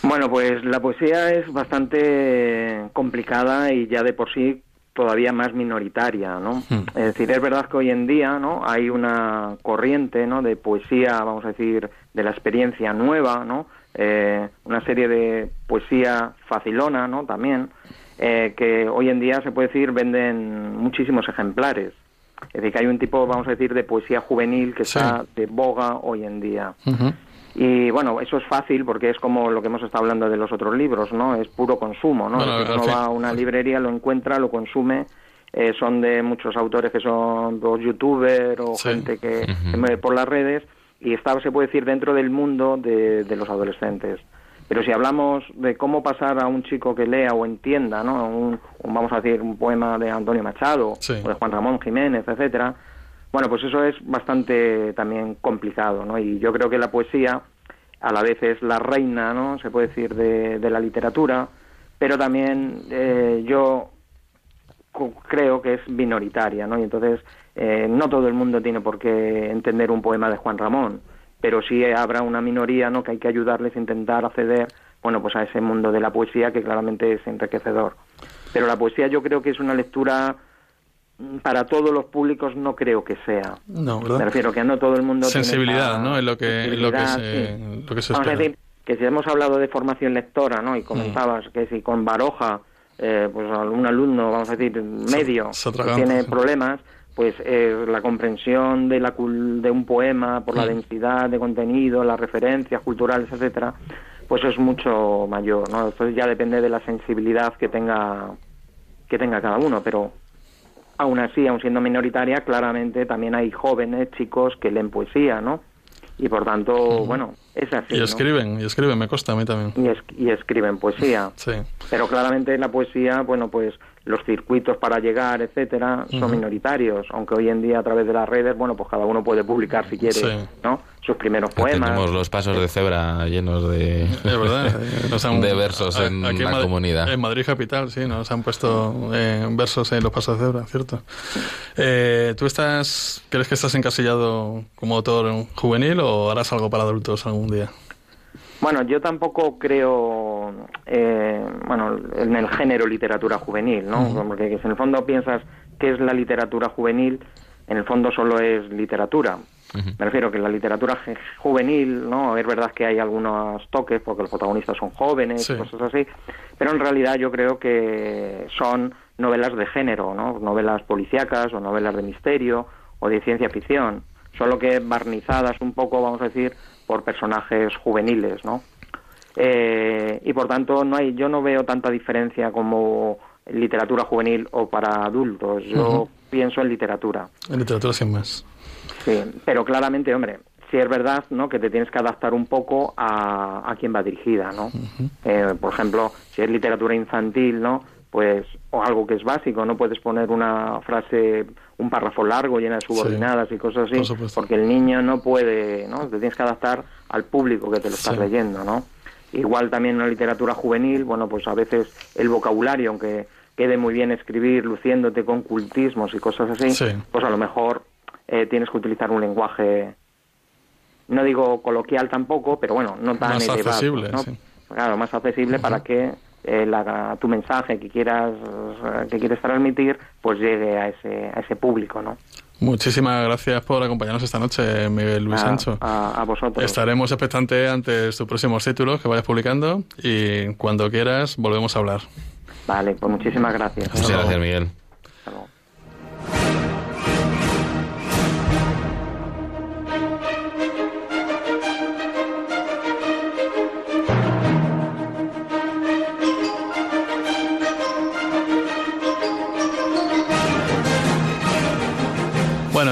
Bueno, pues la poesía es bastante complicada y ya de por sí todavía más minoritaria, ¿no? Hmm. Es decir, es verdad que hoy en día, ¿no? Hay una corriente, ¿no? De poesía, vamos a decir, de la experiencia nueva, ¿no? Eh, una serie de poesía facilona, ¿no? También, eh, que hoy en día se puede decir venden muchísimos ejemplares. Es decir, que hay un tipo, vamos a decir, de poesía juvenil que está de boga hoy en día. Y bueno, eso es fácil porque es como lo que hemos estado hablando de los otros libros, ¿no? Es puro consumo, ¿no? Bueno, uno va a una librería, lo encuentra, lo consume. eh, son de muchos autores que son los youtubers o Sí. gente que se mueve por las redes y está, se puede decir, dentro del mundo de, de los adolescentes. Pero si hablamos de cómo pasar a un chico que lea o entienda, ¿no? Un, un, vamos a decir, un poema de Antonio Machado Sí. o de Juan Ramón Jiménez, etcétera, bueno, pues eso es bastante también complicado, ¿no? Y yo creo que la poesía a la vez es la reina, ¿no? Se puede decir de, de la literatura, pero también eh, yo creo que es minoritaria, ¿no? Y entonces eh, no todo el mundo tiene por qué entender un poema de Juan Ramón, pero sí habrá una minoría, ¿no? Que hay que ayudarles a intentar acceder, bueno, pues a ese mundo de la poesía que claramente es enriquecedor. Pero la poesía yo creo que es una lectura mm, para todos los públicos no creo que sea. No, Me ¿verdad? refiero que no todo el mundo Sensibilidad, ¿no? Es lo que, es lo que se, sí. lo que se Vamos a decir que si hemos hablado de formación lectora, ¿no? Y Mm. comentabas que si con Baroja, eh, pues algún alumno, vamos a decir, medio, se que atraganta, tiene problemas, pues eh, la comprensión de, la, de un poema por la densidad de contenido, las referencias culturales, etcétera, pues es mucho mayor, ¿no? Entonces ya depende de la sensibilidad que tenga que tenga cada uno, pero aún así, aun siendo minoritaria, claramente también hay jóvenes, chicos que leen poesía, ¿no? Y por tanto, bueno, es así. Y ¿no? escriben, y escriben, me consta a mí también. Y, es- y escriben poesía. Sí. Pero claramente la poesía, bueno, pues los circuitos para llegar, etcétera, son minoritarios, aunque hoy en día a través de las redes, bueno, pues cada uno puede publicar si quiere, Sí. ¿no? Sus primeros Ya poemas. Tenemos los pasos de cebra llenos de, Es verdad. eh, nos han- [laughs] de versos a- en aquí la Madrid- comunidad. En Madrid capital, sí, nos han puesto eh, versos en los pasos de cebra, ¿cierto? Eh, ¿Tú estás, crees que estás encasillado como autor juvenil o harás algo para adultos algún día? Bueno, yo tampoco creo, eh, bueno, en el género literatura juvenil, ¿no? Porque si en el fondo piensas qué es la literatura juvenil, en el fondo solo es literatura. Me refiero que la literatura juvenil, ¿no? Es verdad que hay algunos toques porque los protagonistas son jóvenes, Sí. cosas así, pero en realidad yo creo que son novelas de género, ¿no? Novelas policíacas o novelas de misterio o de ciencia ficción, solo que barnizadas un poco, vamos a decir, por personajes juveniles, ¿no? Eh, y por tanto no hay, yo no veo tanta diferencia como literatura juvenil o para adultos. Yo pienso en literatura. En literatura sin más. Sí, pero claramente, hombre, sí es verdad, ¿no? Que te tienes que adaptar un poco a, a quién va dirigida, ¿no? Eh, por ejemplo, si es literatura infantil, ¿no? Pues, o algo que es básico, no puedes poner una frase, un párrafo largo llena de subordinadas y cosas así, porque el niño no puede, ¿no? Te tienes que adaptar al público que te lo estás Sí. leyendo, ¿no? Igual también en la literatura juvenil, bueno, pues a veces el vocabulario, aunque quede muy bien escribir luciéndote con cultismos y cosas así, Sí. pues a lo mejor eh, tienes que utilizar un lenguaje, no digo coloquial tampoco, pero bueno, no tan Más elevado, accesible, ¿no? sí. Claro, más accesible para que eh, la- tu mensaje que quieras que quieres transmitir pues llegue a ese a ese público, ¿no? Muchísimas gracias por acompañarnos esta noche, Miguel Luis a, Sancho. a- a vosotros. Estaremos expectantes ante tus próximos títulos que vayas publicando y cuando quieras volvemos a hablar. Vale, pues muchísimas gracias. Muchas gracias, Miguel.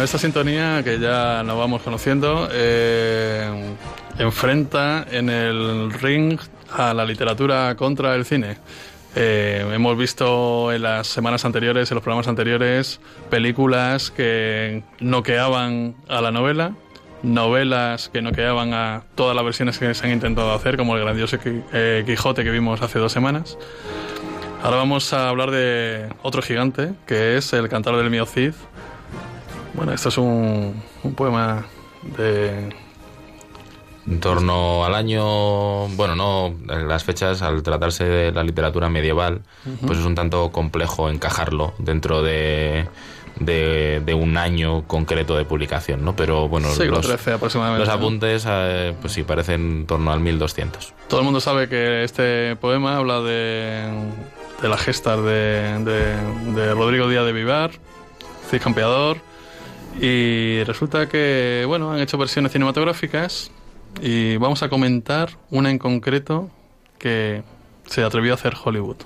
Esta sintonía que ya nos vamos conociendo eh, enfrenta en el ring a la literatura contra el cine. Eh, hemos visto en las semanas anteriores, en los programas anteriores, películas que noqueaban a la novela, novelas que noqueaban a todas las versiones que se han intentado hacer, como el grandioso eh, Quijote que vimos hace dos semanas. Ahora vamos a hablar de otro gigante, que es El Cantar del Mío Cid, bueno, esto es un, un poema de... En torno al año, bueno, no, las fechas al tratarse de la literatura medieval, pues es un tanto complejo encajarlo dentro de, de, de un año concreto de publicación, ¿no? Pero bueno, los, apuntes, eh, pues sí, parecen en torno al 1200. Todo el mundo sabe que este poema habla de, de las gestas de, de- de Rodrigo Díaz de Vivar, Cid Campeador, y resulta que, bueno, han hecho versiones cinematográficas y vamos a comentar una en concreto que se atrevió a hacer Hollywood.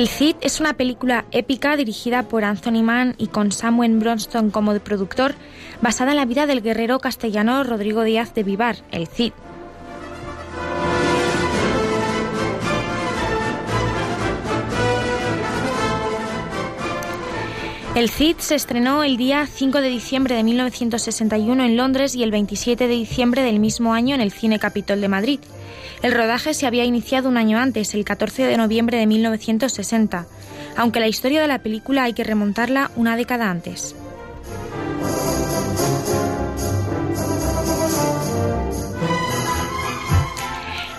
El Cid es una película épica dirigida por Anthony Mann y con Samuel Bronston como productor, basada en la vida del guerrero castellano Rodrigo Díaz de Vivar, el Cid. El Cid se estrenó el día 5 de diciembre de 1961 en Londres y el 27 de diciembre del mismo año en el Cine Capitol de Madrid. El rodaje se había iniciado un año antes, el 14 de noviembre de 1960, aunque la historia de la película hay que remontarla una década antes.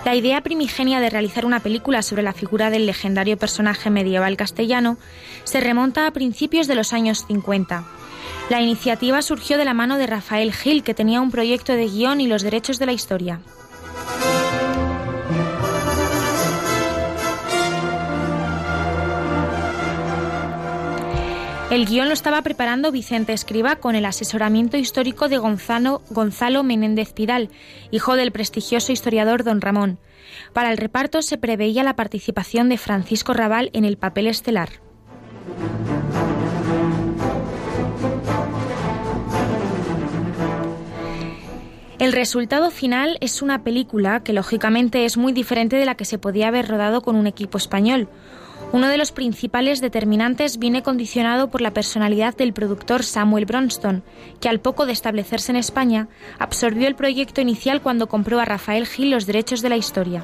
La idea primigenia de realizar una película sobre la figura del legendario personaje medieval castellano se remonta a principios de los años 50. La iniciativa surgió de la mano de Rafael Gil, que tenía un proyecto de guion y los derechos de la historia. El guion lo estaba preparando Vicente Escriba con el asesoramiento histórico de Gonzalo, Gonzalo Menéndez Pidal, hijo del prestigioso historiador don Ramón. Para el reparto se preveía la participación de Francisco Raval en el papel estelar. El resultado final es una película que lógicamente es muy diferente de la que se podía haber rodado con un equipo español. Uno de los principales determinantes viene condicionado por la personalidad del productor Samuel Bronston, que al poco de establecerse en España absorbió el proyecto inicial cuando compró a Rafael Gil los derechos de la historia.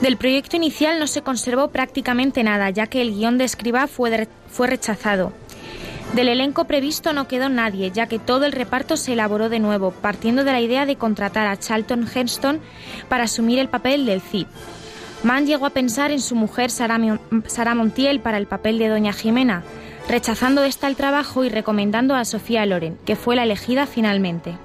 Del proyecto inicial no se conservó prácticamente nada, ya que el guion de escriba fue, fue rechazado. Del elenco previsto no quedó nadie, ya que todo el reparto se elaboró de nuevo, partiendo de la idea de contratar a Charlton Heston para asumir el papel del Cid. Mann llegó a pensar en su mujer Sara, Mon- Sara Montiel para el papel de Doña Jimena, rechazando esta el trabajo y recomendando a Sofía Loren, que fue la elegida finalmente.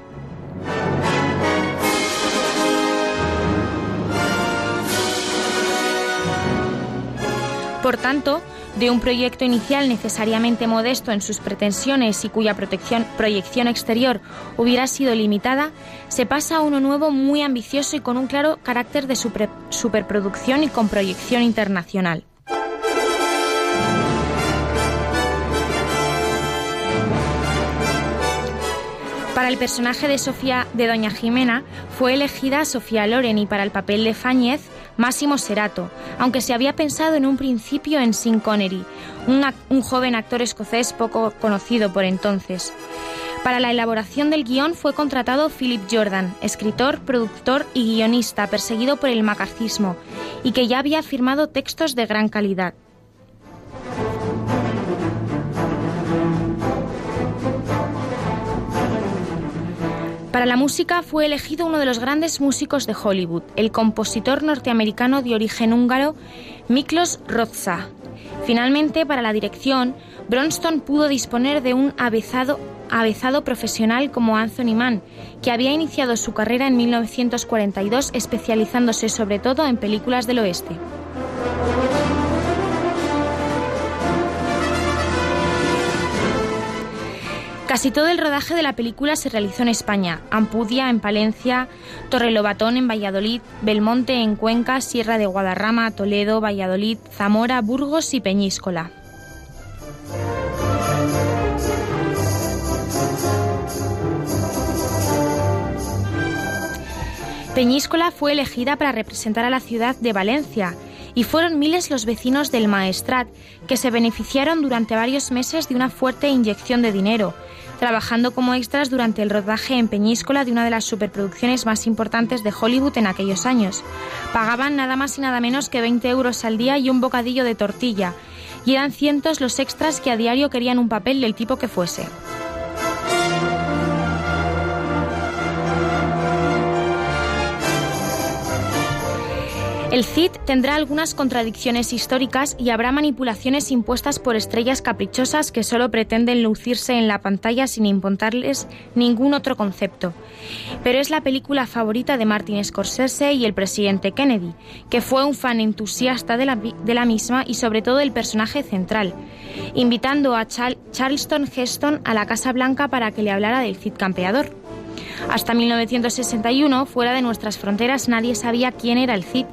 Por tanto, de un proyecto inicial necesariamente modesto en sus pretensiones y cuya proyección exterior hubiera sido limitada, se pasa a uno nuevo muy ambicioso y con un claro carácter de super- superproducción y con proyección internacional. Para el personaje de Sofía de Doña Jimena fue elegida Sofía Loren y para el papel de Fáñez Máximo Serato, aunque se había pensado en un principio en Sean Connery, un joven actor escocés poco conocido por entonces. Para la elaboración del guion fue contratado Philip Jordan, escritor, productor y guionista perseguido por el macarcismo, y que ya había firmado textos de gran calidad. Para la música fue elegido uno de los grandes músicos de Hollywood, el compositor norteamericano de origen húngaro Miklos Rozsa. Finalmente, para la dirección, Bronston pudo disponer de un avezado, avezado profesional como Anthony Mann, que había iniciado su carrera en 1942 especializándose sobre todo en películas del oeste. Casi todo el rodaje de la película se realizó en España, Ampudia en Palencia, Torrelobatón en Valladolid, Belmonte en Cuenca, Sierra de Guadarrama, Toledo, Valladolid, Zamora, Burgos y Peñíscola. Peñíscola fue elegida para representar a la ciudad de Valencia y fueron miles los vecinos del Maestrat que se beneficiaron durante varios meses de una fuerte inyección de dinero, trabajando como extras durante el rodaje en Peñíscola de una de las superproducciones más importantes de Hollywood en aquellos años. Pagaban nada más y nada menos que 20 euros al día y un bocadillo de tortilla, y eran cientos los extras que a diario querían un papel del tipo que fuese. El Cid tendrá algunas contradicciones históricas y habrá manipulaciones impuestas por estrellas caprichosas que solo pretenden lucirse en la pantalla sin importarles ningún otro concepto. Pero es la película favorita de Martin Scorsese y el presidente Kennedy, que fue un fan entusiasta de la, de la misma y sobre todo el personaje central, invitando a Charleston Heston a la Casa Blanca para que le hablara del Cid campeador. Hasta 1961, fuera de nuestras fronteras, nadie sabía quién era el Cid.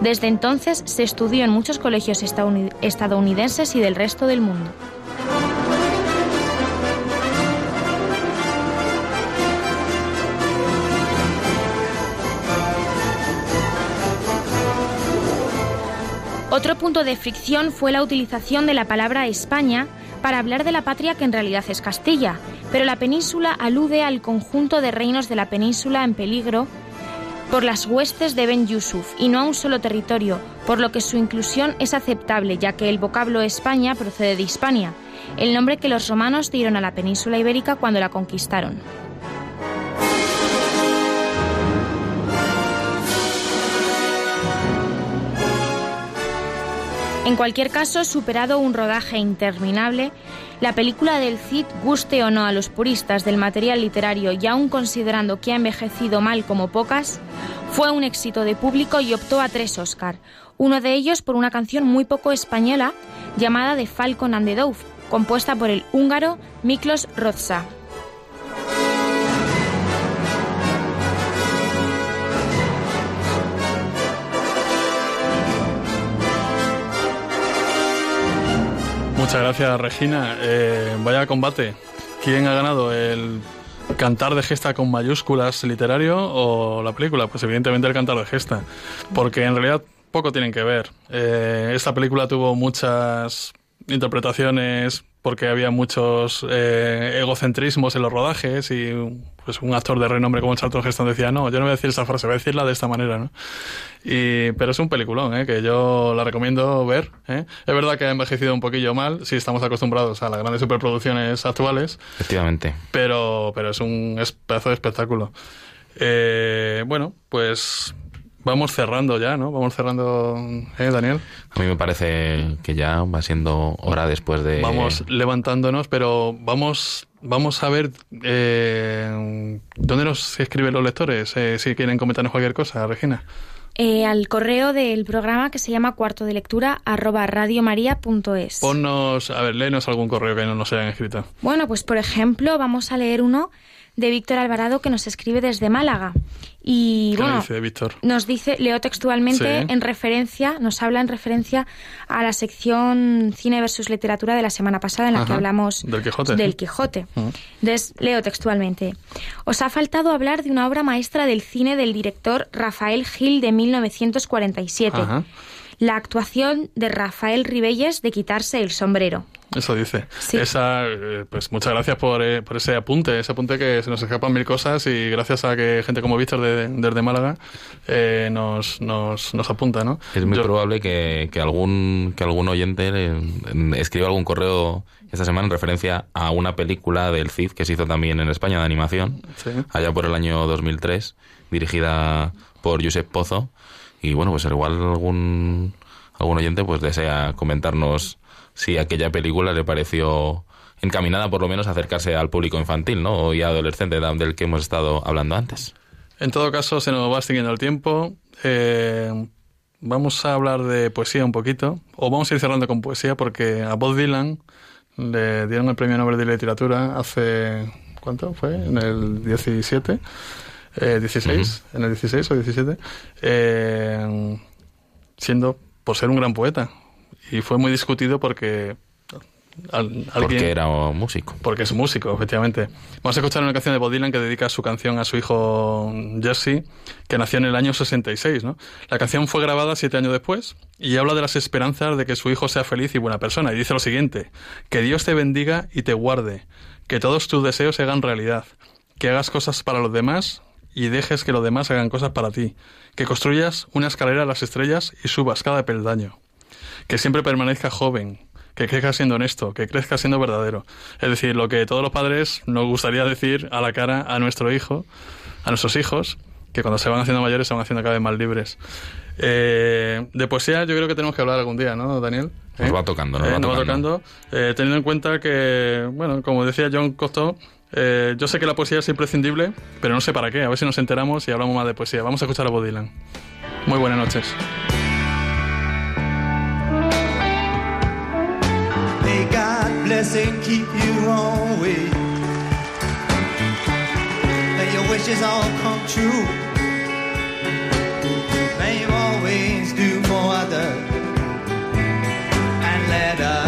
Desde entonces se estudió en muchos colegios estadouni- estadounidenses y del resto del mundo. Otro punto de fricción fue la utilización de la palabra España para hablar de la patria que en realidad es Castilla, pero la península alude al conjunto de reinos de la península en peligro por las huestes de Ben Yusuf y no a un solo territorio, por lo que su inclusión es aceptable, ya que el vocablo España procede de Hispania, el nombre que los romanos dieron a la península ibérica cuando la conquistaron. En cualquier caso, superado un rodaje interminable, la película del Cid, guste o no a los puristas del material literario y aún considerando que ha envejecido mal como pocas, fue un éxito de público y optó a tres Oscar, uno de ellos por una canción muy poco española llamada The Falcon and the Dove, compuesta por el húngaro Miklos Rozsa. Muchas gracias, Regina. Eh, vaya combate. ¿Quién ha ganado? ¿El cantar de gesta con mayúsculas literario o la película? Pues evidentemente el cantar de gesta. Porque en realidad poco tienen que ver. Eh, esta película tuvo muchas interpretaciones porque había muchos eh, egocentrismos en los rodajes y pues un actor de renombre como Charlton Heston decía no, yo no voy a decir esa frase, voy a decirla de esta manera, ¿no? Y, pero es un peliculón, ¿eh? que yo la recomiendo ver. ¿eh? Es verdad que ha envejecido un poquillo mal, si estamos acostumbrados a las grandes superproducciones actuales, Efectivamente. pero, pero es un pedazo de espectáculo. Eh, bueno, pues vamos cerrando ya, ¿no? Vamos cerrando, ¿eh, Daniel? A mí me parece que ya va siendo hora después de... Vamos levantándonos, pero vamos, vamos a ver eh, dónde nos escriben los lectores, eh, si quieren comentarnos cualquier cosa, Regina. Eh, al correo del programa que se llama cuarto de lectura arroba radiomaria.es. Ponnos, a ver, léenos algún correo que no nos hayan escrito. Bueno, pues por ejemplo, vamos a leer uno de Víctor Alvarado que nos escribe desde Málaga. Y ¿Qué le bueno, dice Víctor? nos dice, leo textualmente Sí. en referencia, nos habla en referencia a la sección Cine versus Literatura de la semana pasada en la que hablamos del Quijote. del Quijote. Entonces, leo textualmente. Os ha faltado hablar de una obra maestra del cine del director Rafael Gil de 1947. Ajá. La actuación de Rafael Ribelles de quitarse el sombrero. Eso dice. Sí. Esa, eh, pues muchas gracias por, eh, por ese apunte, ese apunte que se nos escapan mil cosas y gracias a que gente como Víctor de- desde Málaga eh, nos, nos, nos apunta, ¿no? Es muy Yo- probable que, que algún que algún oyente escriba algún correo esta semana en referencia a una película del CID que se hizo también en España de animación, Sí. allá por el año 2003, dirigida por Josep Pozo. Y bueno, pues al igual algún, algún oyente pues desea comentarnos si aquella película le pareció encaminada por lo menos a acercarse al público infantil ¿no? y adolescente del que hemos estado hablando antes. En todo caso, se nos va extinguiendo el tiempo. Eh, vamos a hablar de poesía un poquito, o vamos a ir cerrando con poesía, porque a Bob Dylan le dieron el premio Nobel de Literatura hace. ¿Cuánto fue? En el 17. Eh, 16, en el 16 o 17, eh, siendo por ser un gran poeta. Y fue muy discutido porque al- alguien, Porque era músico. porque es músico, efectivamente. Vamos a escuchar una canción de Bob Dylan que dedica su canción a su hijo Jesse, que nació en el año 66. ¿no? La canción fue grabada siete años después y habla de las esperanzas de que su hijo sea feliz y buena persona. Y dice lo siguiente, que Dios te bendiga y te guarde, que todos tus deseos se hagan realidad, que hagas cosas para los demás y dejes que los demás hagan cosas para ti, que construyas una escalera a las estrellas y subas cada peldaño que siempre permanezca joven, que crezca siendo honesto, que crezca siendo verdadero. Es decir, lo que todos los padres nos gustaría decir a la cara a nuestro hijo, a nuestros hijos, que cuando se van haciendo mayores se van haciendo cada vez más libres. Eh, de poesía yo creo que tenemos que hablar algún día, ¿no, Daniel? Nos va tocando, nos Eh, va nos tocando. eh, teniendo en cuenta que, bueno, como decía John Costó, eh, yo sé que la poesía es imprescindible, pero no sé para qué. A ver si nos enteramos y hablamos más de poesía. Vamos a escuchar a Bob Dylan. Muy buenas noches. May your wishes all come true. May you always do for others and let others